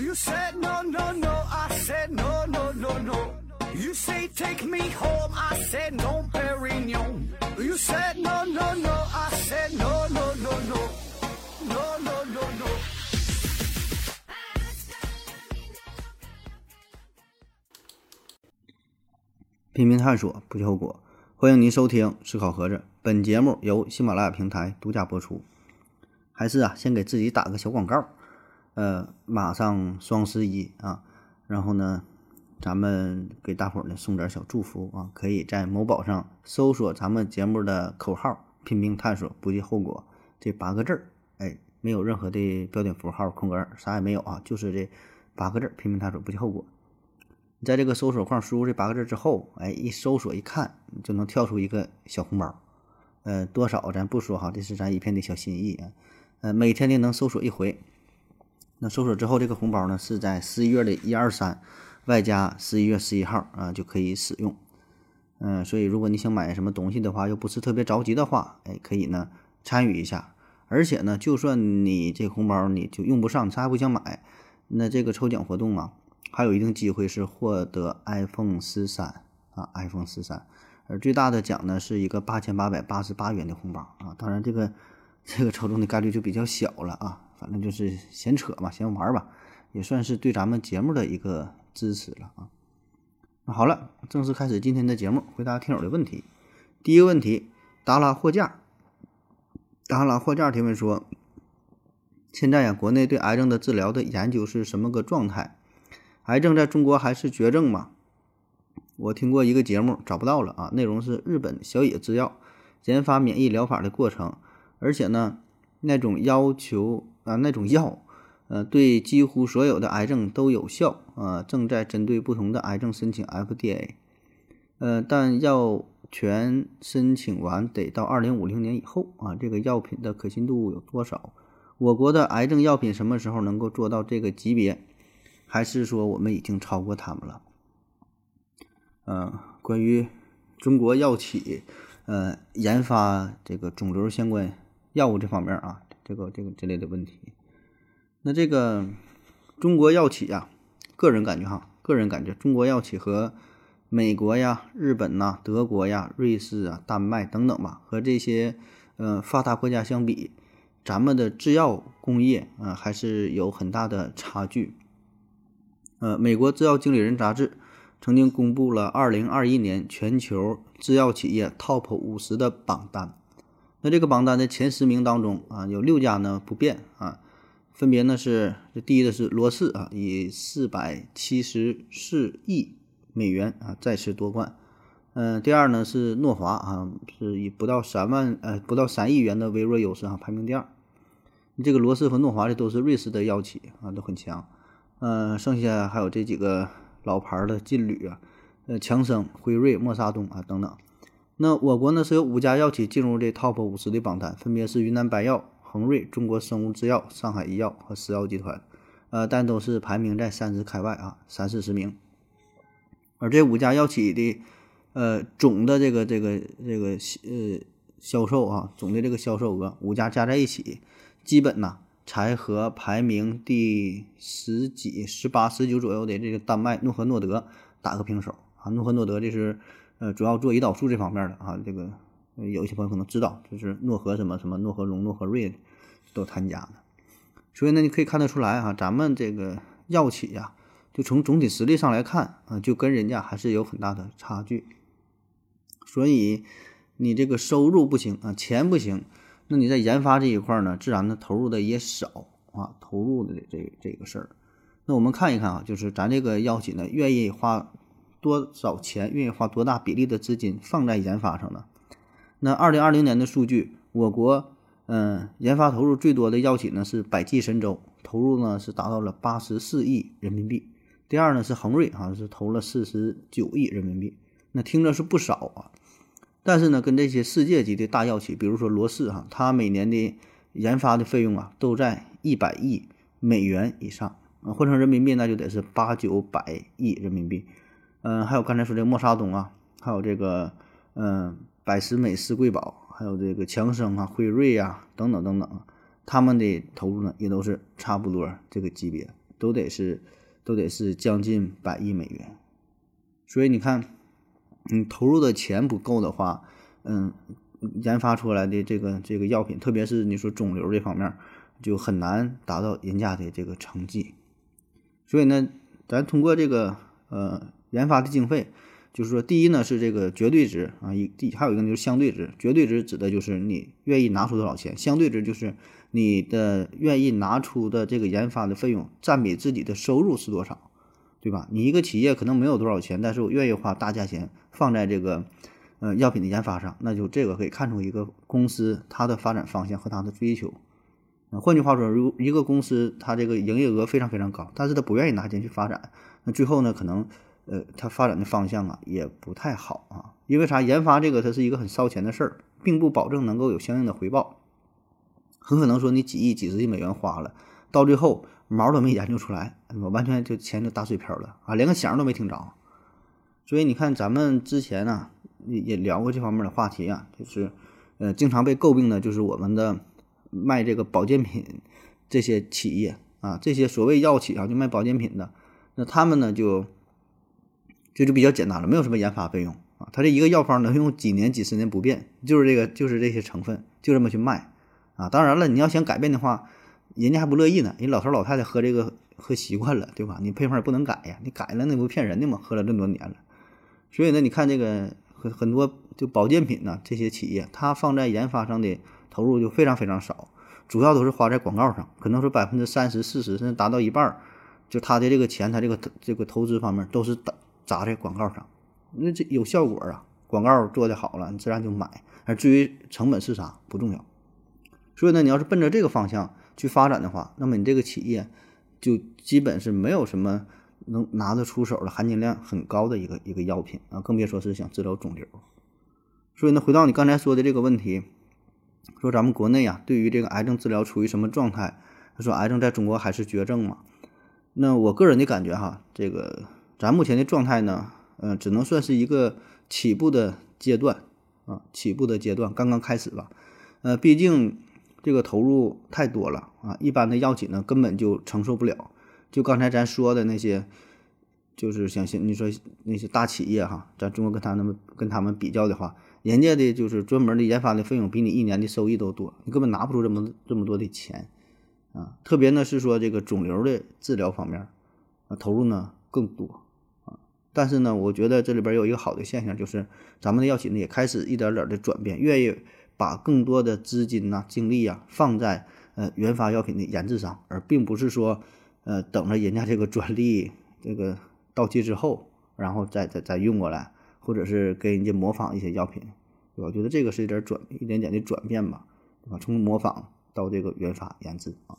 You said no, no, no. I said no, no, no, no. You say take me home. I said no, Perignon. You said no, no, no. I said no, no, no, no. No, no, no, no. 拼命探索，不计后果。欢迎您收听《思考盒子》，本节目由喜马拉雅平台独家播出。还是啊，先给自己打个小广告。呃，马上双十一啊，然后呢，咱们给大伙儿呢送点小祝福啊，可以在某宝上搜索咱们节目的口号“拼命探索，不计后果”这八个字儿。哎，没有任何的标点符号、空格，啥也没有啊，就是这八个字儿“拼命探索，不计后果”。你在这个搜索框输入这八个字之后，哎，一搜索一看，就能跳出一个小红包。呃，多少咱不说哈，这是咱一片的小心意啊。呃，每天呢能搜索一回。那搜索之后，这个红包呢是在十一月的一二三，外加十一月十一号啊就可以使用。嗯，所以如果你想买什么东西的话，又不是特别着急的话，哎，可以呢参与一下。而且呢，就算你这红包你就用不上，啥也不想买，那这个抽奖活动啊。还有一定机会是获得 iPhone 十三啊，iPhone 十三，而最大的奖呢是一个八千八百八十八元的红包啊。当然，这个这个抽中的概率就比较小了啊。反正就是闲扯嘛，闲玩吧，也算是对咱们节目的一个支持了啊。那好了，正式开始今天的节目，回答听友的问题。第一个问题，达拉货架，达拉货架提问说：现在呀，国内对癌症的治疗的研究是什么个状态？癌症在中国还是绝症吗？我听过一个节目，找不到了啊。内容是日本小野制药研发免疫疗法的过程，而且呢，那种要求啊，那种药，呃，对几乎所有的癌症都有效啊。正在针对不同的癌症申请 FDA，呃，但药权申请完得到二零五零年以后啊。这个药品的可信度有多少？我国的癌症药品什么时候能够做到这个级别？还是说我们已经超过他们了？嗯，关于中国药企呃研发这个肿瘤相关药物这方面啊，这个这个之类的问题，那这个中国药企啊，个人感觉哈，个人感觉中国药企和美国呀、日本呐、德国呀、瑞士啊、丹麦等等吧，和这些呃发达国家相比，咱们的制药工业啊还是有很大的差距。呃，美国制药经理人杂志曾经公布了2021年全球制药企业 TOP 50的榜单。那这个榜单的前十名当中啊，有六家呢不变啊，分别呢是这第一的是罗氏啊，以474亿美元啊再次夺冠。嗯，第二呢是诺华啊，是以不到三万呃不到三亿元的微弱优势啊排名第二。这个罗氏和诺华的都是瑞士的药企啊，都很强。嗯，剩下还有这几个老牌的劲旅啊，呃，强生、辉瑞、默沙东啊等等。那我国呢是有五家药企进入这 TOP 五十的榜单，分别是云南白药、恒瑞、中国生物制药、上海医药和石药集团，呃，但都是排名在三十开外啊，三四十名。而这五家药企的呃总的这个这个这个呃销售啊，总的这个销售额，五家加在一起，基本呢。才和排名第十几、十八、十九左右的这个丹麦诺和诺德打个平手啊！诺和诺德这是呃主要做胰岛素这方面的啊，这个有一些朋友可能知道，就是诺和什么什么诺和荣、诺和瑞都参加的。所以呢，你可以看得出来啊，咱们这个药企呀，就从总体实力上来看啊，就跟人家还是有很大的差距。所以你这个收入不行啊，钱不行。那你在研发这一块呢，自然呢投入的也少啊，投入的这这个事儿。那我们看一看啊，就是咱这个药企呢，愿意花多少钱，愿意花多大比例的资金放在研发上呢？那二零二零年的数据，我国嗯研发投入最多的药企呢是百济神州，投入呢是达到了八十四亿人民币。第二呢是恒瑞，好像是投了四十九亿人民币。那听着是不少啊。但是呢，跟这些世界级的大药企，比如说罗氏哈，它每年的研发的费用啊，都在一百亿美元以上啊，换成人民币那就得是八九百亿人民币。嗯，还有刚才说这默沙东啊，还有这个嗯百时美斯贵宝，还有这个强生啊、辉瑞呀等等等等，他们的投入呢也都是差不多这个级别。都得是都得是将近百亿美元。所以你看，你投入的钱不够的话，嗯，研发出来的这个这个药品，特别是你说肿瘤这方面，就很难达到人家的这个成绩。所以呢，咱通过这个呃研发的经费。就是说，第一呢是这个绝对值啊，一第还有一个就是相对值。绝对值指的就是你愿意拿出多少钱，相对值就是你的愿意拿出的这个研发的费用占比自己的收入是多少，对吧？你一个企业可能没有多少钱，但是我愿意花大价钱放在这个呃药品的研发上，那就这个可以看出一个公司它的发展方向和它的追求。换句话说，如一个公司它这个营业额非常非常高，但是它不愿意拿钱去发展，那最后呢可能。呃，它发展的方向啊也不太好啊，因为啥？研发这个它是一个很烧钱的事儿，并不保证能够有相应的回报，很可能说你几亿、几十亿美元花了，到最后毛都没研究出来，我完全就钱就打水漂了啊，连个响都没听着。所以你看，咱们之前呢也也聊过这方面的话题啊，就是呃，经常被诟病的就是我们的卖这个保健品这些企业啊，这些所谓药企啊，就卖保健品的，那他们呢就。这就比较简单了，没有什么研发费用啊，它这一个药方能用几年、几十年不变，就是这个，就是这些成分，就这么去卖啊。当然了，你要想改变的话，人家还不乐意呢。人老头老太太喝这个喝习惯了，对吧？你配方也不能改呀，你改了那不骗人的吗？喝了这么多年了，所以呢，你看这个很很多就保健品呢，这些企业它放在研发上的投入就非常非常少，主要都是花在广告上，可能说百分之三十、四十甚至达到一半儿，就他的这个钱，他这个这个投资方面都是打。砸在广告上，那这有效果啊！广告做的好了，你自然就买。而至于成本是啥不重要。所以呢，你要是奔着这个方向去发展的话，那么你这个企业就基本是没有什么能拿得出手的含金量很高的一个一个药品啊，更别说是想治疗肿瘤。所以呢，回到你刚才说的这个问题，说咱们国内啊，对于这个癌症治疗处于什么状态？他说癌症在中国还是绝症嘛？那我个人的感觉哈，这个。咱目前的状态呢，嗯，只能算是一个起步的阶段啊，起步的阶段刚刚开始吧，呃，毕竟这个投入太多了啊，一般的药企呢根本就承受不了。就刚才咱说的那些，就是像像你说那些大企业哈，咱中国跟他们跟他们比较的话，人家的就是专门的研发的费用比你一年的收益都多，你根本拿不出这么这么多的钱啊。特别呢是说这个肿瘤的治疗方面啊，投入呢更多。但是呢，我觉得这里边有一个好的现象，就是咱们的药企呢也开始一点点的转变，愿意把更多的资金呐、精力呀放在呃原发药品的研制上，而并不是说呃等着人家这个专利这个到期之后，然后再再再用过来，或者是跟人家模仿一些药品，我觉得这个是一点转一点点的转变吧，对吧？从模仿到这个研发研制啊，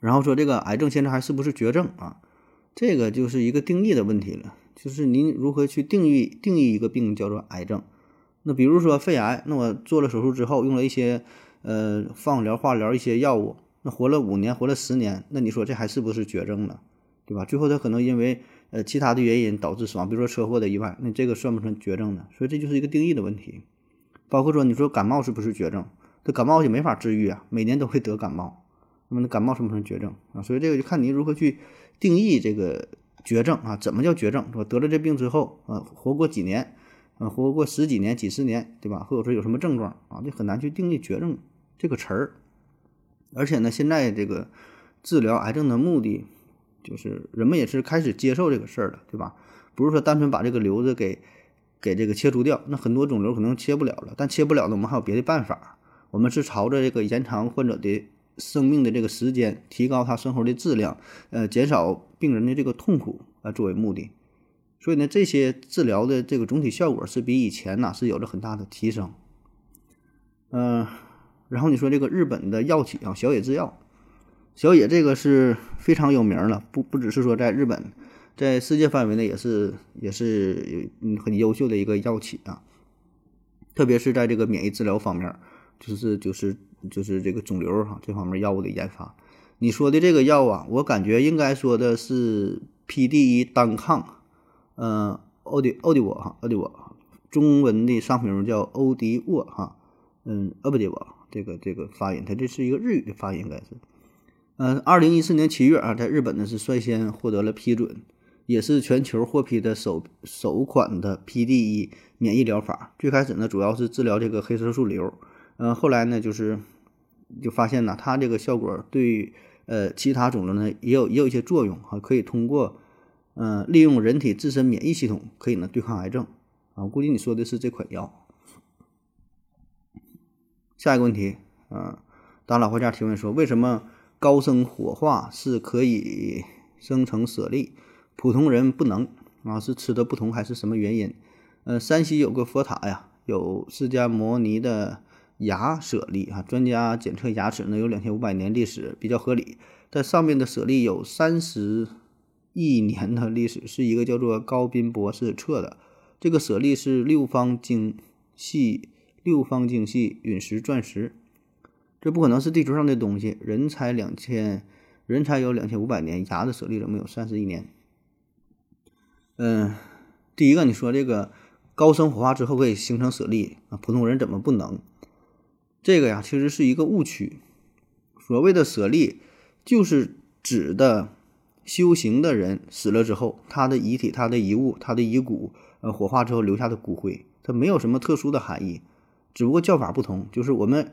然后说这个癌症现在还是不是绝症啊？这个就是一个定义的问题了，就是您如何去定义定义一个病叫做癌症？那比如说肺癌，那我做了手术之后，用了一些呃放疗、化疗一些药物，那活了五年、活了十年，那你说这还是不是绝症呢？对吧？最后他可能因为呃其他的原因导致死亡，比如说车祸的意外，那这个算不算绝症呢？所以这就是一个定义的问题。包括说你说感冒是不是绝症？这感冒也没法治愈啊，每年都会得感冒，那么那感冒算不算绝症啊？所以这个就看你如何去。定义这个绝症啊，怎么叫绝症？说得了这病之后啊，活过几年，啊，活过十几年、几十年，对吧？或者说有什么症状啊，就很难去定义绝症这个词儿。而且呢，现在这个治疗癌症的目的，就是人们也是开始接受这个事儿了，对吧？不是说单纯把这个瘤子给给这个切除掉，那很多肿瘤可能切不了了，但切不了呢，我们还有别的办法，我们是朝着这个延长患者的。生命的这个时间，提高他生活的质量，呃，减少病人的这个痛苦啊，作为目的。所以呢，这些治疗的这个总体效果是比以前呢是有着很大的提升。嗯，然后你说这个日本的药企啊，小野制药，小野这个是非常有名了，不不只是说在日本，在世界范围内也是也是嗯很优秀的一个药企啊，特别是在这个免疫治疗方面，就是就是。就是这个肿瘤哈这方面药物的研发，你说的这个药啊，我感觉应该说的是 PDE 单抗，嗯，欧迪欧迪沃哈，欧迪沃，中文的商品名叫欧迪沃哈，嗯，欧迪沃这个这个发音，它这是一个日语的发音，应该是，呃，二零一四年七月啊，在日本呢是率先获得了批准，也是全球获批的首首款的 PDE 免疫疗法。最开始呢，主要是治疗这个黑色素瘤，嗯，后来呢，就是就发现呢，它这个效果对呃其他肿瘤呢也有也有一些作用啊，可以通过嗯利用人体自身免疫系统可以呢对抗癌症啊。我估计你说的是这款药。下一个问题，嗯，当老货架提问说，为什么？高生火化是可以生成舍利，普通人不能啊？是吃的不同还是什么原因？呃，山西有个佛塔呀，有释迦摩尼的牙舍利啊。专家检测牙齿呢有两千五百年历史，比较合理。但上面的舍利有三十亿年的历史，是一个叫做高斌博士测的。这个舍利是六方晶系六方晶系陨石钻石。这不可能是地球上的东西，人才两千，人才有两千五百年，牙的舍利怎么有三十亿年？嗯，第一个你说这个高生火化之后可以形成舍利啊，普通人怎么不能？这个呀，其实是一个误区。所谓的舍利，就是指的修行的人死了之后，他的遗体、他的遗物、他的遗骨，呃，火化之后留下的骨灰，它没有什么特殊的含义，只不过叫法不同，就是我们。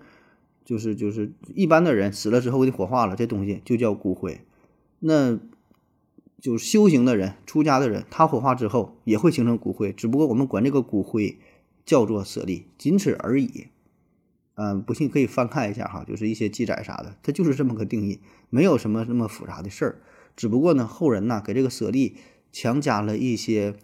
就是就是一般的人死了之后给火化了，这东西就叫骨灰。那，就是修行的人、出家的人，他火化之后也会形成骨灰，只不过我们管这个骨灰叫做舍利，仅此而已。嗯，不信可以翻看一下哈，就是一些记载啥的，它就是这么个定义，没有什么那么复杂的事儿。只不过呢，后人呢给这个舍利强加了一些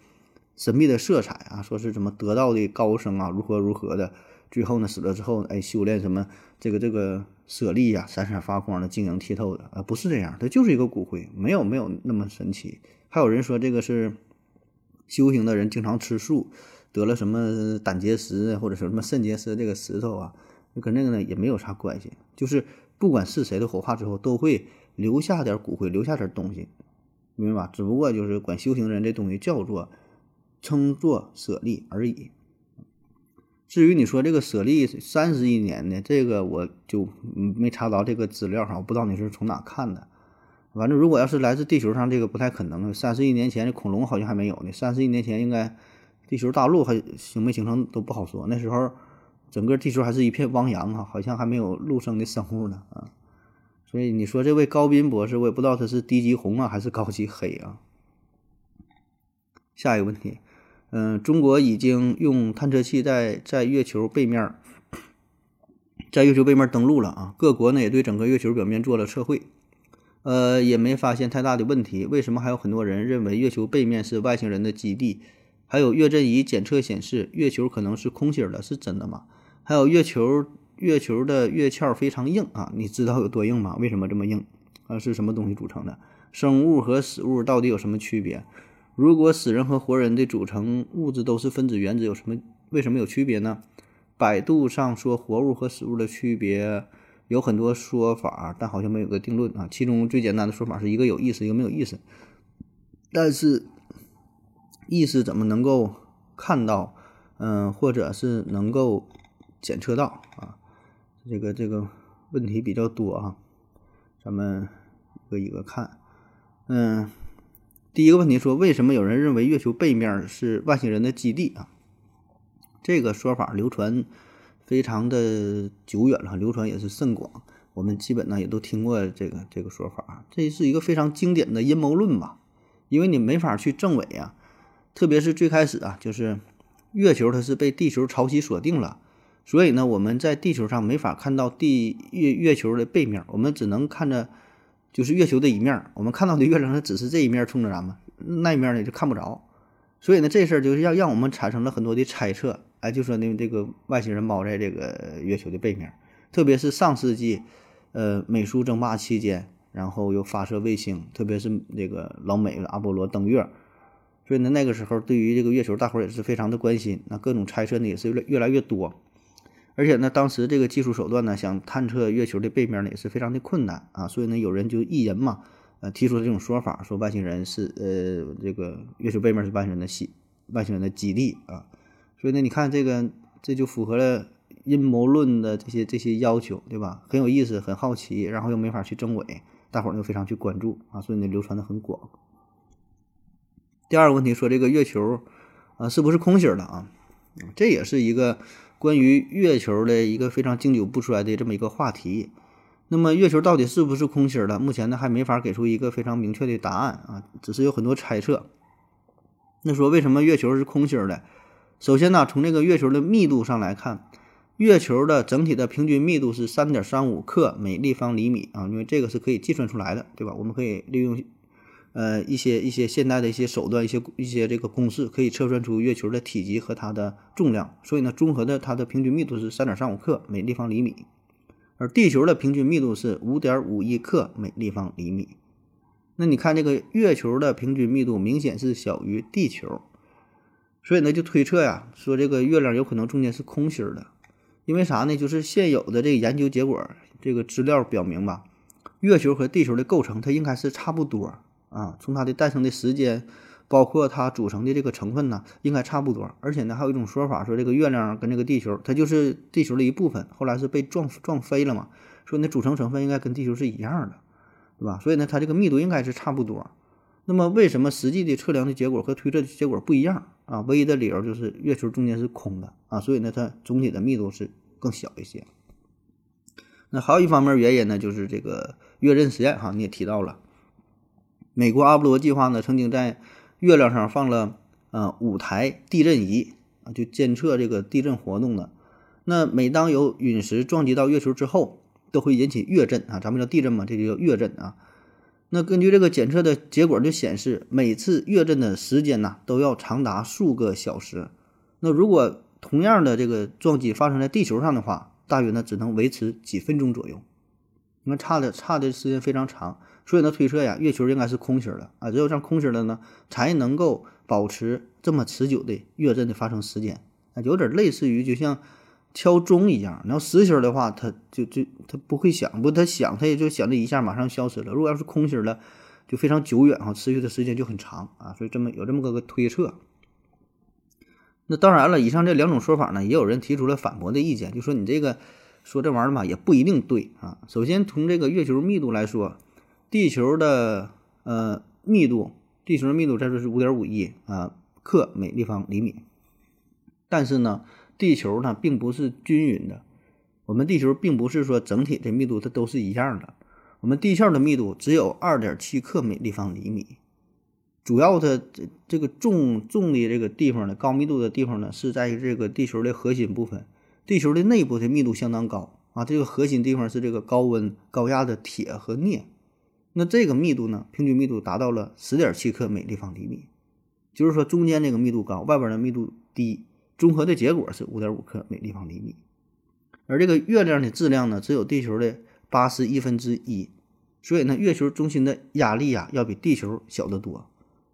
神秘的色彩啊，说是什么得道的高僧啊，如何如何的。最后呢，死了之后，哎，修炼什么这个这个舍利呀，闪闪发光的，晶莹剔透的啊，不是这样，它就是一个骨灰，没有没有那么神奇。还有人说这个是修行的人经常吃素，得了什么胆结石或者什么肾结石，这个石头啊，跟那个呢也没有啥关系。就是不管是谁的火化之后，都会留下点骨灰，留下点东西，明白吧？只不过就是管修行人这东西叫做称作舍利而已。至于你说这个舍利三十亿年的这个，我就没查到这个资料哈，我不知道你是从哪看的。反正如果要是来自地球上，这个不太可能。三十亿年前的恐龙好像还没有呢，三十亿年前应该地球大陆还形没形成都不好说。那时候整个地球还是一片汪洋啊，好像还没有陆生的生物呢啊。所以你说这位高斌博士，我也不知道他是低级红啊还是高级黑啊。下一个问题。嗯，中国已经用探测器在在月球背面，在月球背面登陆了啊！各国呢也对整个月球表面做了测绘，呃，也没发现太大的问题。为什么还有很多人认为月球背面是外星人的基地？还有月震仪检测显示月球可能是空心的，是真的吗？还有月球月球的月壳非常硬啊，你知道有多硬吗？为什么这么硬？啊，是什么东西组成的？生物和死物到底有什么区别？如果死人和活人的组成物质都是分子原子，有什么为什么有区别呢？百度上说活物和死物的区别有很多说法，但好像没有个定论啊。其中最简单的说法是一个有意思，一个没有意思。但是意思怎么能够看到？嗯，或者是能够检测到啊？这个这个问题比较多啊，咱们一个一个看，嗯。第一个问题说，为什么有人认为月球背面是外星人的基地啊？这个说法流传非常的久远了，流传也是甚广。我们基本呢也都听过这个这个说法，这是一个非常经典的阴谋论吧？因为你没法去证伪啊，特别是最开始啊，就是月球它是被地球潮汐锁定了，所以呢我们在地球上没法看到地月月球的背面，我们只能看着。就是月球的一面，我们看到的月亮它只是这一面冲着咱们，那一面呢就看不着。所以呢，这事儿就是让让我们产生了很多的猜测。哎，就说那这个外星人猫在这个月球的背面，特别是上世纪，呃，美苏争霸期间，然后又发射卫星，特别是这个老美阿波罗登月，所以呢，那个时候对于这个月球，大伙儿也是非常的关心，那各种猜测呢也是越越来越多。而且呢，当时这个技术手段呢，想探测月球的背面呢，也是非常的困难啊。所以呢，有人就一人嘛，呃，提出这种说法，说外星人是呃，这个月球背面是外星人的基外星人的基地啊。所以呢，你看这个，这就符合了阴谋论的这些这些要求，对吧？很有意思，很好奇，然后又没法去证伪，大伙儿就非常去关注啊，所以呢流传的很广。第二个问题说这个月球啊是不是空心的啊？这也是一个关于月球的一个非常经久不衰的这么一个话题。那么月球到底是不是空心的？目前呢还没法给出一个非常明确的答案啊，只是有很多猜测。那说为什么月球是空心的？首先呢，从这个月球的密度上来看，月球的整体的平均密度是三点三五克每立方厘米啊，因为这个是可以计算出来的，对吧？我们可以利用。呃，一些一些现代的一些手段，一些一些这个公式可以测算出月球的体积和它的重量，所以呢，综合的它的平均密度是三点三五克每立方厘米，而地球的平均密度是五点五一克每立方厘米。那你看这个月球的平均密度明显是小于地球，所以呢，就推测呀，说这个月亮有可能中间是空心的，因为啥呢？就是现有的这个研究结果，这个资料表明吧，月球和地球的构成它应该是差不多。啊，从它的诞生的时间，包括它组成的这个成分呢，应该差不多。而且呢，还有一种说法说，这个月亮跟这个地球，它就是地球的一部分，后来是被撞撞飞了嘛，说那组成成分应该跟地球是一样的，对吧？所以呢，它这个密度应该是差不多。那么为什么实际的测量的结果和推测的结果不一样啊？唯一的理由就是月球中间是空的啊，所以呢，它总体的密度是更小一些。那还有一方面原因呢，就是这个月刃实验哈，你也提到了。美国阿波罗计划呢，曾经在月亮上放了呃五台地震仪啊，就监测这个地震活动的。那每当有陨石撞击到月球之后，都会引起月震啊，咱们叫地震嘛，这就叫月震啊。那根据这个检测的结果就显示，每次月震的时间呢，都要长达数个小时。那如果同样的这个撞击发生在地球上的话，大约呢只能维持几分钟左右。那差的差的时间非常长。所以呢，推测呀，月球应该是空心的啊，只有这样空心的呢，才能够保持这么持久的月震的发生时间啊，有点类似于就像敲钟一样。你要实心的话，它就就它不会响，不它响，它也就响这一下马上消失了。如果要是空心的，就非常久远哈，持续的时间就很长啊。所以这么有这么个个推测。那当然了，以上这两种说法呢，也有人提出了反驳的意见，就说你这个说这玩意儿吧，也不一定对啊。首先从这个月球密度来说。地球的呃密度，地球的密度在这是五点五亿啊克每立方厘米，但是呢，地球呢并不是均匀的，我们地球并不是说整体的密度它都是一样的，我们地壳的密度只有二点七克每立方厘米，主要的这这个重重的这个地方呢，高密度的地方呢是在于这个地球的核心部分，地球的内部的密度相当高啊，这个核心地方是这个高温高压的铁和镍。那这个密度呢？平均密度达到了十点七克每立方厘米，就是说中间这个密度高，外边的密度低，综合的结果是五点五克每立方厘米。而这个月亮的质量呢，只有地球的八十亿分之一，所以呢，月球中心的压力呀，要比地球小得多。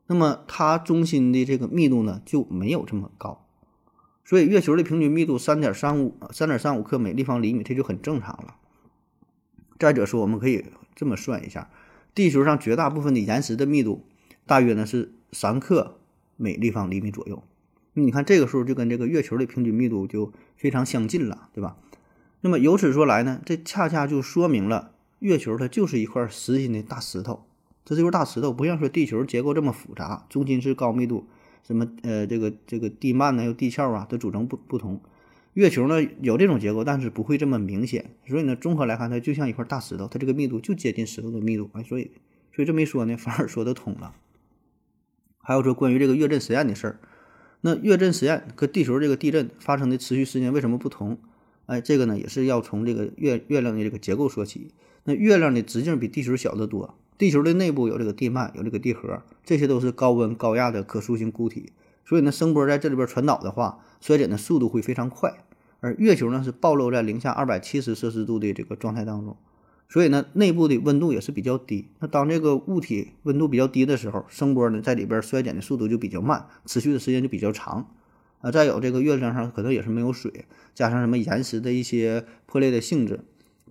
那么它中心的这个密度呢，就没有这么高，所以月球的平均密度三点三五三点三五克每立方厘米，这就很正常了。再者说，我们可以这么算一下。地球上绝大部分的岩石的密度大约呢是三克每立方厘米左右，你看这个数就跟这个月球的平均密度就非常相近了，对吧？那么由此说来呢，这恰恰就说明了月球它就是一块实心的大石头，这就是大石头，不像说地球结构这么复杂，中心是高密度，什么呃这个这个地幔呢有地壳啊，都组成不不同。月球呢有这种结构，但是不会这么明显，所以呢，综合来看，它就像一块大石头，它这个密度就接近石头的密度，哎，所以，所以这么一说呢，反而说得通了。还有说关于这个月震实验的事儿，那月震实验和地球这个地震发生的持续时间为什么不同？哎，这个呢也是要从这个月月亮的这个结构说起。那月亮的直径比地球小得多，地球的内部有这个地幔，有这个地核，这些都是高温高压的可塑性固体。所以呢，声波在这里边传导的话，衰减的速度会非常快。而月球呢是暴露在零下二百七十摄氏度的这个状态当中，所以呢内部的温度也是比较低。那当这个物体温度比较低的时候，声波呢在里边衰减的速度就比较慢，持续的时间就比较长。啊，再有这个月亮上可能也是没有水，加上什么岩石的一些破裂的性质，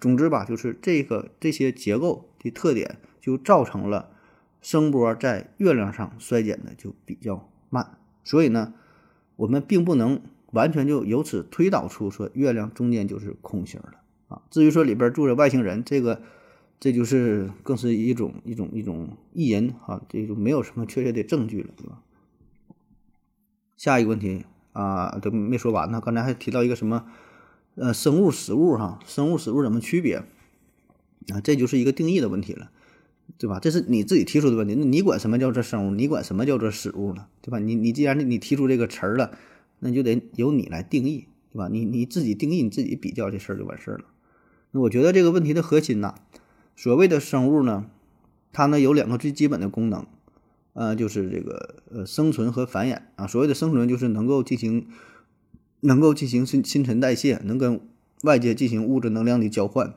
总之吧，就是这个这些结构的特点就造成了声波在月亮上衰减的就比较慢。所以呢，我们并不能完全就由此推导出说月亮中间就是空心的啊。至于说里边住着外星人，这个这就是更是一种一种一种意淫啊，这就没有什么确切的证据了，对吧？下一个问题啊，都没说完呢，刚才还提到一个什么呃生物食物哈，生物食物怎么区别啊？这就是一个定义的问题了，对吧？这是你自己提出的问题，那你管什么叫做生物？你管什么叫做食物呢？对吧？你你既然你提出这个词儿了，那就得由你来定义，对吧？你你自己定义，你自己比较这事儿就完事儿了。那我觉得这个问题的核心呐，所谓的生物呢，它呢有两个最基本的功能，呃，就是这个呃生存和繁衍啊。所谓的生存就是能够进行能够进行新新陈代谢，能跟外界进行物质能量的交换。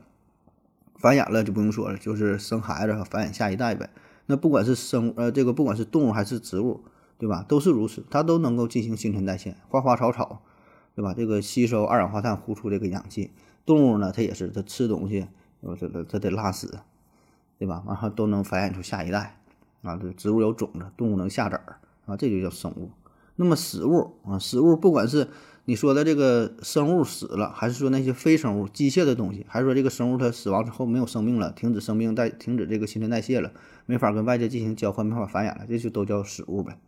繁衍了就不用说了，就是生孩子和繁衍下一代呗。那不管是生呃这个不管是动物还是植物，对吧？都是如此，它都能够进行新陈代谢，花花草草，对吧？这个吸收二氧化碳，呼出这个氧气。动物呢，它也是，它吃东西，呃，它它它得拉屎，对吧？完后都能繁衍出下一代啊。这植物有种子，动物能下籽儿啊，这就叫生物。那么死物啊，死物不管是你说的这个生物死了，还是说那些非生物、机械的东西，还是说这个生物它死亡之后没有生命了，停止生命代，停止这个新陈代谢了，没法跟外界进行交换，没法繁衍了，这就都叫死物呗。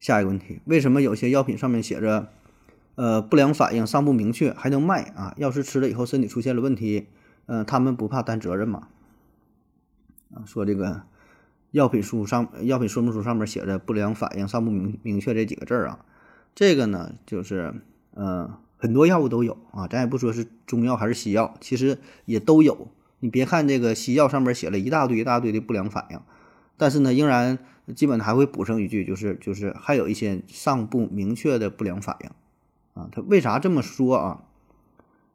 下一个问题，为什么有些药品上面写着？呃，不良反应尚不明确，还能卖啊？要是吃了以后身体出现了问题，呃，他们不怕担责任吗？啊，说这个药品书上、药品说明书上面写着“不良反应尚不明明确”这几个字儿啊，这个呢，就是呃，很多药物都有啊，咱也不说是中药还是西药，其实也都有。你别看这个西药上面写了一大堆一大堆的不良反应，但是呢，仍然基本还会补上一句，就是就是还有一些尚不明确的不良反应。啊，他为啥这么说啊？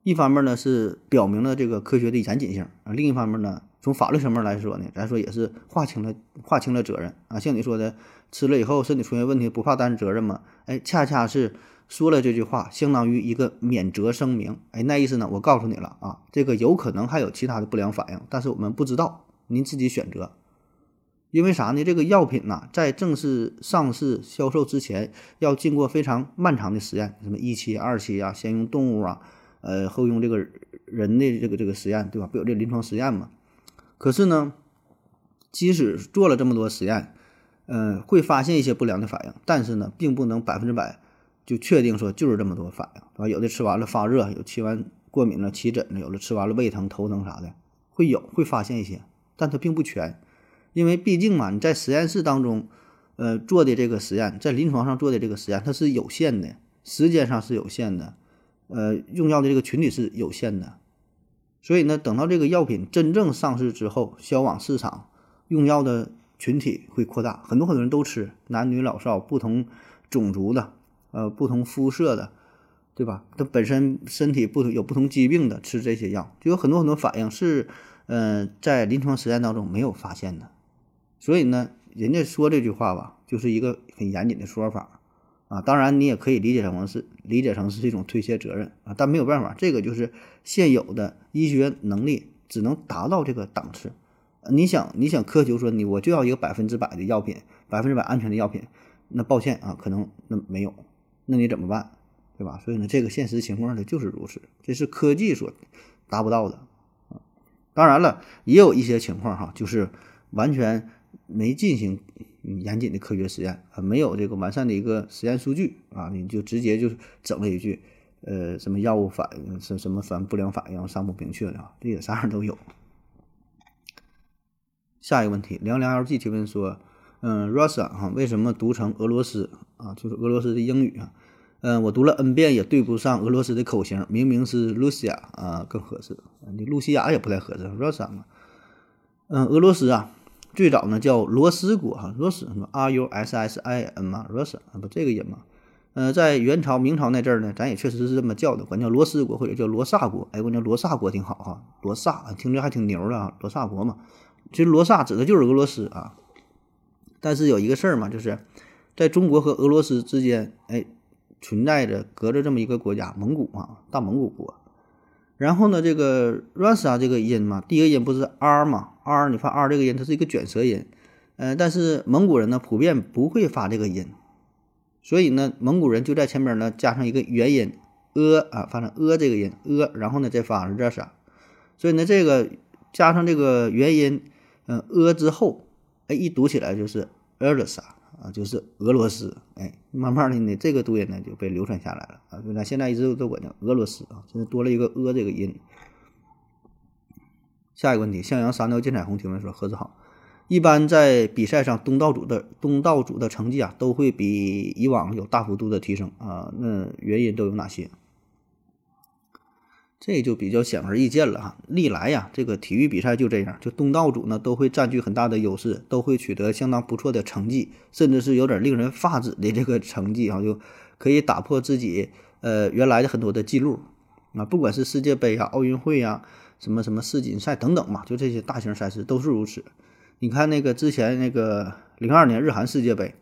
一方面呢是表明了这个科学的严谨性啊，另一方面呢，从法律层面来说呢，咱说也是划清了划清了责任啊。像你说的，吃了以后身体出现问题，不怕担责任吗？哎，恰恰是说了这句话，相当于一个免责声明。哎，那意思呢，我告诉你了啊，这个有可能还有其他的不良反应，但是我们不知道，您自己选择。因为啥呢？这个药品呢，在正式上市销售之前，要经过非常漫长的实验，什么一期、二期啊，先用动物啊，呃，后用这个人的这个这个实验，对吧？不有这临床实验嘛？可是呢，即使做了这么多实验，嗯，会发现一些不良的反应，但是呢，并不能百分之百就确定说就是这么多反应，对吧？有的吃完了发热，有吃完过敏了起疹子，有的吃完了胃疼、头疼啥的，会有会发现一些，但它并不全。因为毕竟嘛，你在实验室当中，呃，做的这个实验，在临床上做的这个实验，它是有限的，时间上是有限的，呃，用药的这个群体是有限的，所以呢，等到这个药品真正上市之后，销往市场，用药的群体会扩大，很多很多人都吃，男女老少，不同种族的，呃，不同肤色的，对吧？他本身身体不有不同疾病的，吃这些药就有很多很多反应是，呃，在临床实验当中没有发现的。所以呢，人家说这句话吧，就是一个很严谨的说法啊。当然，你也可以理解成是理解成是一种推卸责任啊。但没有办法，这个就是现有的医学能力只能达到这个档次。你想，你想苛求说你我就要一个百分之百的药品，百分之百安全的药品，那抱歉啊，可能那没有，那你怎么办？对吧？所以呢，这个现实情况呢就是如此，这是科技所达不到的啊。当然了，也有一些情况哈，就是完全。没进行严谨的科学实验啊，没有这个完善的一个实验数据啊，你就直接就整了一句，呃，什么药物反应什什么反不良反应尚不明确的啊，这也啥样都有。下一个问题，凉凉 LG 提问说，嗯，Russia 哈，为什么读成俄罗斯啊？就是俄罗斯的英语啊，嗯，我读了 N 遍也对不上俄罗斯的口型，明明是 Lucia 啊更合适，你露西亚也不太合适，Russia 嘛，嗯，俄罗斯啊。最早呢叫罗斯国哈，罗斯什么 R U S S I N 嘛，罗斯啊不这个音嘛，呃，在元朝、明朝那阵儿呢，咱也确实是这么叫的，管叫罗斯国或者叫罗萨国，哎，管叫罗萨国挺好哈，罗萨听着还挺牛的啊，罗萨国嘛，其实罗萨指的就是俄罗斯啊，但是有一个事儿嘛，就是在中国和俄罗斯之间，哎，存在着隔着这么一个国家，蒙古啊，大蒙古国。然后呢，这个 Russia 这个音嘛，第一个音不是 R 嘛？R 你发 R 这个音，它是一个卷舌音，呃，但是蒙古人呢普遍不会发这个音，所以呢，蒙古人就在前面呢加上一个元音 a 啊，发成 a 这个音 a，然后呢再发 rasa，所以呢，这个加上这个元音，嗯，呃之后，哎，一读起来就是俄罗斯啊，就是俄罗斯，哎，慢慢的呢，这个读音呢就被流传下来了啊，那现在一直都管叫俄罗斯啊，现在多了一个呃这个音。下一个问题，向阳三条金彩虹提问说：何子好，一般在比赛上东道主的东道主的成绩啊，都会比以往有大幅度的提升啊，那原因都有哪些？这就比较显而易见了哈。历来呀，这个体育比赛就这样，就东道主呢都会占据很大的优势，都会取得相当不错的成绩，甚至是有点令人发指的这个成绩啊，就可以打破自己呃原来的很多的记录啊，不管是世界杯啊、奥运会呀。什么什么世锦赛等等嘛，就这些大型赛事都是如此。你看那个之前那个零二年日韩世界杯，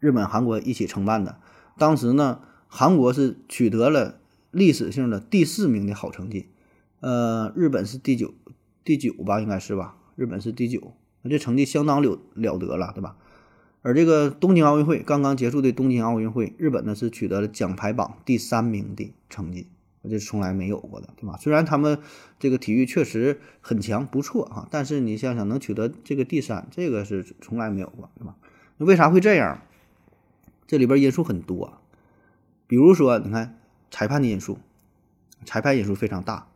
日本韩国一起承办的，当时呢韩国是取得了历史性的第四名的好成绩，呃，日本是第九第九吧，应该是吧？日本是第九，这成绩相当了了得了，对吧？而这个东京奥运会刚刚结束的东京奥运会，日本呢是取得了奖牌榜第三名的成绩。这是从来没有过的，对吧？虽然他们这个体育确实很强，不错啊，但是你想想，能取得这个第三，这个是从来没有过，对吧？那为啥会这样？这里边因素很多，比如说，你看裁判的因素，裁判因素非常大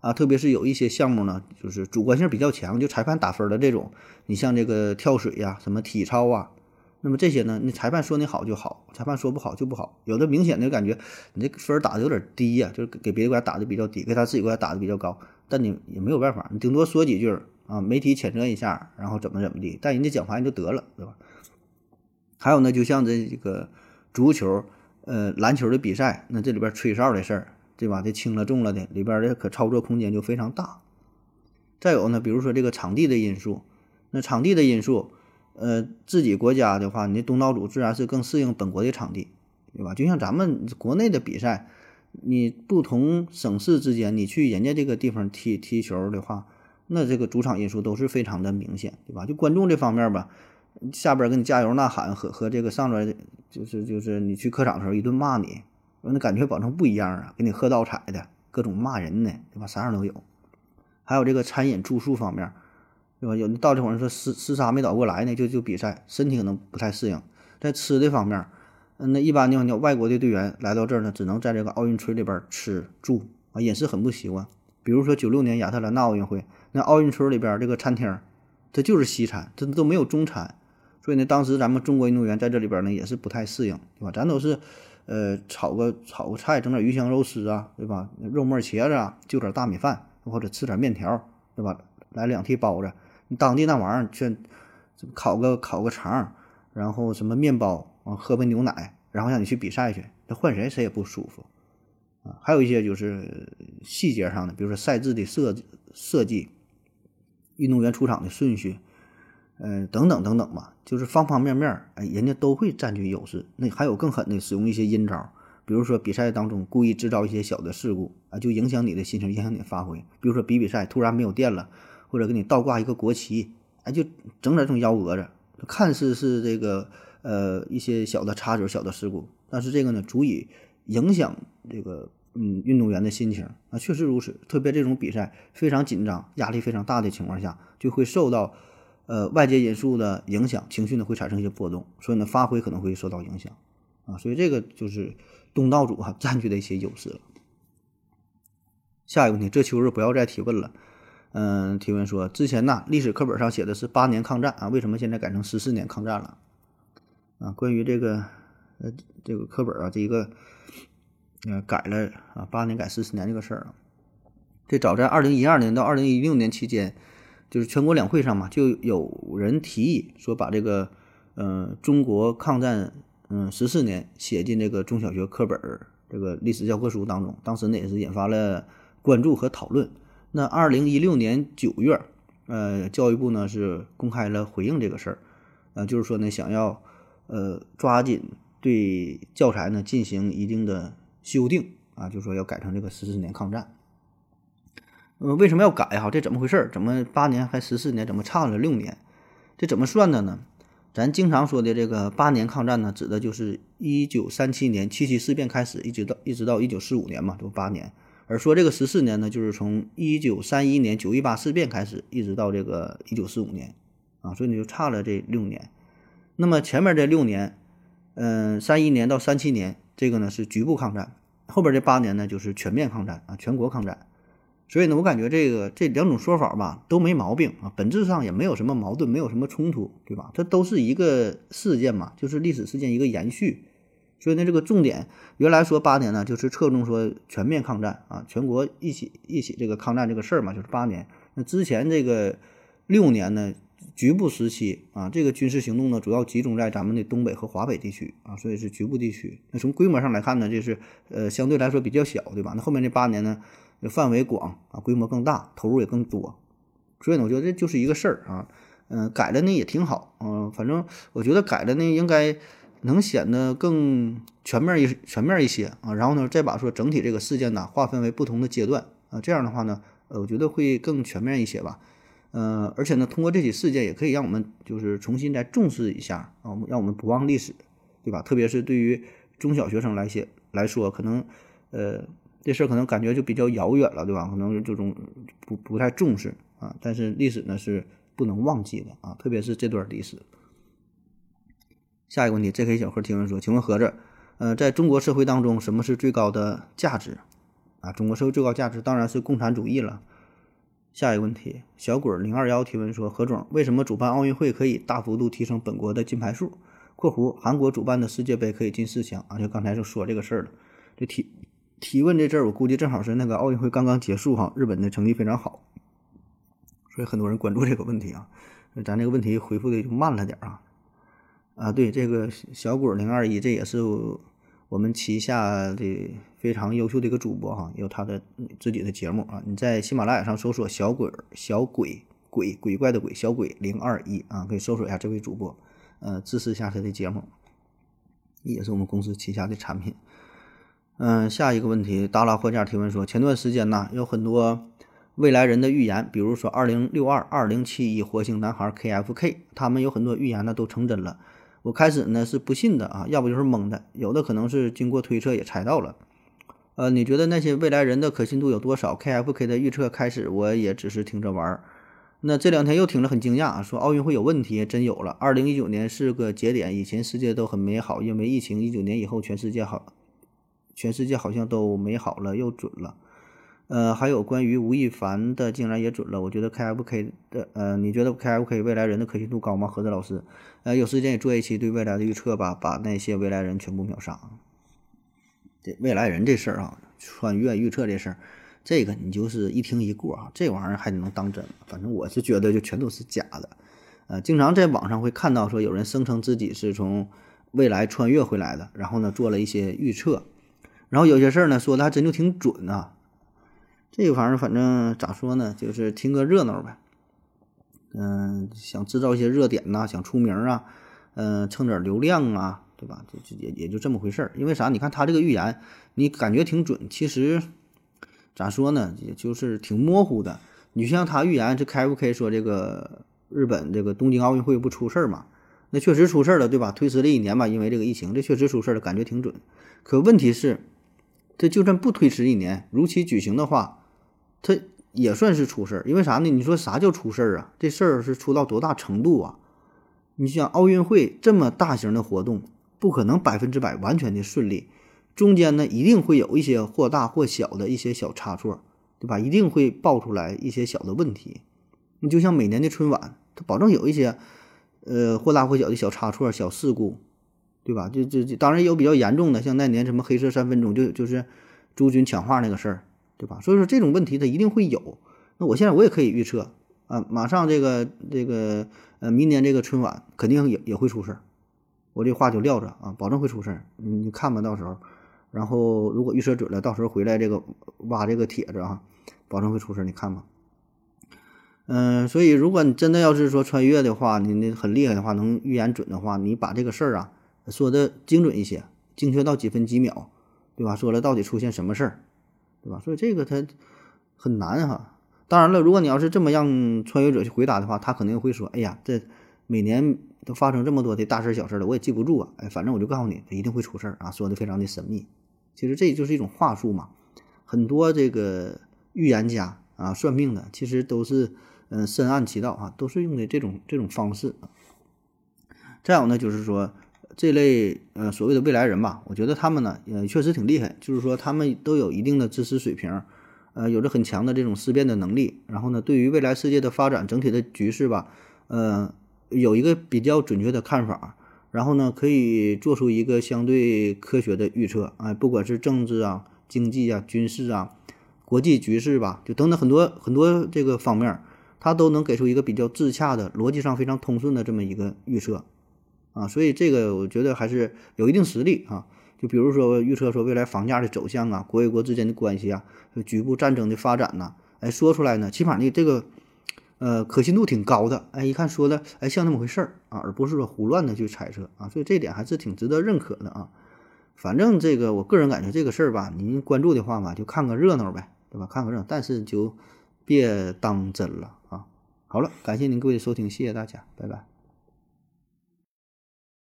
啊，特别是有一些项目呢，就是主观性比较强，就裁判打分的这种，你像这个跳水呀，什么体操啊。那么这些呢？你裁判说你好就好，裁判说不好就不好。有的明显的感觉，你这分打的有点低呀，就是给别的国家打的比较低，给他自己国家打的比较高。但你也没有办法，你顶多说几句啊，媒体谴责一下，然后怎么怎么地，但人家奖牌就得了，对吧？还有呢，就像这个足球、呃篮球的比赛，那这里边吹哨的事儿，对吧？这轻了重了的，里边的可操作空间就非常大。再有呢，比如说这个场地的因素，那场地的因素。呃，自己国家的话，你东道主自然是更适应本国的场地，对吧？就像咱们国内的比赛，你不同省市之间，你去人家这个地方踢踢球的话，那这个主场因素都是非常的明显，对吧？就观众这方面吧，下边给你加油呐喊和和这个上边就是就是你去客场的时候一顿骂你，那感觉保证不一样啊，给你喝倒彩的，各种骂人的，对吧？啥样都有。还有这个餐饮住宿方面。对吧？有的到这会儿说厮厮杀没倒过来呢，就就比赛，身体可能不太适应。在吃的方面，嗯，那一般的，外国的队员来到这儿呢，只能在这个奥运村里边吃住啊，饮食很不习惯。比如说九六年亚特兰大奥运会，那奥运村里边这个餐厅，它就是西餐，这都没有中餐。所以呢，当时咱们中国运动员在这里边呢，也是不太适应，对吧？咱都是，呃，炒个炒个菜，整点鱼香肉丝啊，对吧？肉末茄子啊，就点大米饭，或者吃点面条，对吧？来两屉包子。你当地那玩意儿，去烤个烤个肠，然后什么面包啊，喝杯牛奶，然后让你去比赛去，那换谁谁也不舒服啊。还有一些就是细节上的，比如说赛制的设设计，运动员出场的顺序，嗯，等等等等吧，就是方方面面，哎，人家都会占据优势。那还有更狠的，使用一些阴招，比如说比赛当中故意制造一些小的事故啊，就影响你的心情，影响你发挥。比如说比比赛突然没有电了。或者给你倒挂一个国旗，哎，就整点这种幺蛾子，看似是这个呃一些小的插曲、小的事故，但是这个呢，足以影响这个嗯运动员的心情啊，确实如此。特别这种比赛非常紧张、压力非常大的情况下，就会受到呃外界因素的影响，情绪呢会产生一些波动，所以呢发挥可能会受到影响啊。所以这个就是东道主哈占据的一些优势了。下一个问题，这秋日不要再提问了。嗯，提问说，之前呢，历史课本上写的是八年抗战啊，为什么现在改成十四年抗战了？啊，关于这个呃这个课本啊，这一个呃改了啊，八年改十四年这个事儿啊，这早在二零一二年到二零一六年期间，就是全国两会上嘛，就有人提议说把这个呃中国抗战嗯十四年写进这个中小学课本这个历史教科书当中，当时呢也是引发了关注和讨论。那二零一六年九月，呃，教育部呢是公开了回应这个事儿，呃，就是说呢，想要呃抓紧对教材呢进行一定的修订啊，就是说要改成这个十四年抗战。呃，为什么要改哈？这怎么回事？怎么八年还十四年？怎么差了六年？这怎么算的呢？咱经常说的这个八年抗战呢，指的就是一九三七年七七事变开始，一直到一直到一九四五年嘛，就八年。而说这个十四年呢，就是从一九三一年九一八事变开始，一直到这个一九四五年，啊，所以你就差了这六年。那么前面这六年，嗯，三一年到三七年，这个呢是局部抗战，后边这八年呢就是全面抗战啊，全国抗战。所以呢，我感觉这个这两种说法吧都没毛病啊，本质上也没有什么矛盾，没有什么冲突，对吧？这都是一个事件嘛，就是历史事件一个延续。所以呢，这个重点原来说八年呢，就是侧重说全面抗战啊，全国一起一起这个抗战这个事儿嘛，就是八年。那之前这个六年呢，局部时期啊，这个军事行动呢主要集中在咱们的东北和华北地区啊，所以是局部地区。那从规模上来看呢，就是呃相对来说比较小，对吧？那后面这八年呢？范围广啊，规模更大，投入也更多，所以呢，我觉得这就是一个事儿啊。嗯，改了呢也挺好，嗯，反正我觉得改了呢应该能显得更全面一全面一些啊。然后呢，再把说整体这个事件呢划分为不同的阶段啊，这样的话呢，呃，我觉得会更全面一些吧。嗯，而且呢，通过这起事件也可以让我们就是重新再重视一下啊，让我们不忘历史，对吧？特别是对于中小学生来些来说，可能呃。这事儿可能感觉就比较遥远了，对吧？可能这种不不太重视啊。但是历史呢是不能忘记的啊，特别是这段历史。下一个问题，J.K. 小何提问说：“请问盒子，呃，在中国社会当中，什么是最高的价值？啊，中国社会最高价值当然是共产主义了。”下一个问题，小鬼零二幺提问说：“何总，为什么主办奥运会可以大幅度提升本国的金牌数？（括弧韩国主办的世界杯可以进四强啊？）就刚才就说这个事儿了，这提。”提问这阵儿，我估计正好是那个奥运会刚刚结束哈，日本的成绩非常好，所以很多人关注这个问题啊。咱这个问题回复的就慢了点儿啊。啊，对，这个小鬼零二一，这也是我们旗下的非常优秀的一个主播哈，有他的自己的节目啊。你在喜马拉雅上搜索“小鬼小鬼鬼鬼怪的鬼小鬼零二一”啊，可以搜索一下这位主播，呃，支持一下他的节目，也是我们公司旗下的产品。嗯，下一个问题，达拉货架提问说，前段时间呢，有很多未来人的预言，比如说二零六二、二零七一火星男孩 KFK，他们有很多预言呢都成真了。我开始呢是不信的啊，要不就是蒙的，有的可能是经过推测也猜到了。呃，你觉得那些未来人的可信度有多少？KFK 的预测开始我也只是听着玩儿，那这两天又听着很惊讶，说奥运会有问题，真有了。二零一九年是个节点，以前世界都很美好，因为疫情，一九年以后全世界好。全世界好像都美好了，又准了，呃，还有关于吴亦凡的竟然也准了。我觉得 KFK 的，呃，你觉得 KFK 未来人的可信度高吗？何子老师，呃，有时间也做一期对未来的预测吧，把那些未来人全部秒杀。这未来人这事儿啊，穿越预测这事儿，这个你就是一听一过啊，这玩意儿还能当真？反正我是觉得就全都是假的。呃，经常在网上会看到说有人声称自己是从未来穿越回来的，然后呢做了一些预测。然后有些事儿呢，说的还真就挺准啊。这个反正，反正咋说呢，就是听个热闹呗。嗯，想制造一些热点呐，想出名啊，嗯，蹭点流量啊，对吧？就也也就这么回事儿。因为啥？你看他这个预言，你感觉挺准，其实咋说呢，也就是挺模糊的。你像他预言，这开不开说这个日本这个东京奥运会不出事儿嘛？那确实出事儿了，对吧？推迟了一年吧，因为这个疫情，这确实出事儿了，感觉挺准。可问题是。这就算不推迟一年，如期举行的话，它也算是出事儿。因为啥呢？你说啥叫出事儿啊？这事儿是出到多大程度啊？你想奥运会这么大型的活动，不可能百分之百完全的顺利，中间呢一定会有一些或大或小的一些小差错，对吧？一定会爆出来一些小的问题。你就像每年的春晚，它保证有一些呃或大或小的小差错、小事故。对吧？就就当然有比较严重的，像那年什么黑色三分钟，就就是朱军抢话那个事儿，对吧？所以说这种问题它一定会有。那我现在我也可以预测啊，马上这个这个呃，明年这个春晚肯定也也会出事儿。我这话就撂着啊，保证会出事儿。你你看吧，到时候，然后如果预测准了，到时候回来这个挖这个帖子啊，保证会出事儿。你看吧。嗯，所以如果你真的要是说穿越的话，你那很厉害的话，能预言准的话，你把这个事儿啊。说的精准一些，精确到几分几秒，对吧？说了到底出现什么事儿，对吧？所以这个他很难哈。当然了，如果你要是这么让穿越者去回答的话，他肯定会说：“哎呀，这每年都发生这么多的大事小事了，我也记不住啊。哎，反正我就告诉你，他一定会出事儿啊。”说的非常的神秘。其实这就是一种话术嘛。很多这个预言家啊、算命的，其实都是嗯、深谙其道啊，都是用的这种这种方式。再有呢，就是说这类呃所谓的未来人吧，我觉得他们呢也确实挺厉害，就是说他们都有一定的知识水平，呃，有着很强的这种思辨的能力，然后呢，对于未来世界的发展整体的局势吧，呃，有一个比较准确的看法，然后呢，可以做出一个相对科学的预测，哎，不管是政治啊、经济啊、军事啊、国际局势吧，就等等很多很多这个方面，他都能给出一个比较自洽的、逻辑上非常通顺的这么一个预测。啊，所以这个我觉得还是有一定实力啊。就比如说预测说未来房价的走向啊，国与国之间的关系啊，就局部战争的发展呐、哎，说出来呢，起码呢这个呃可信度挺高的，哎，一看说的哎像那么回事儿啊，而不是说胡乱的去猜测啊，所以这点还是挺值得认可的啊。反正这个我个人感觉这个事儿吧，您关注的话嘛，就看个热闹呗，对吧？看个热闹，但是就别当真了啊。好了，感谢您各位的收听，谢谢大家，拜拜。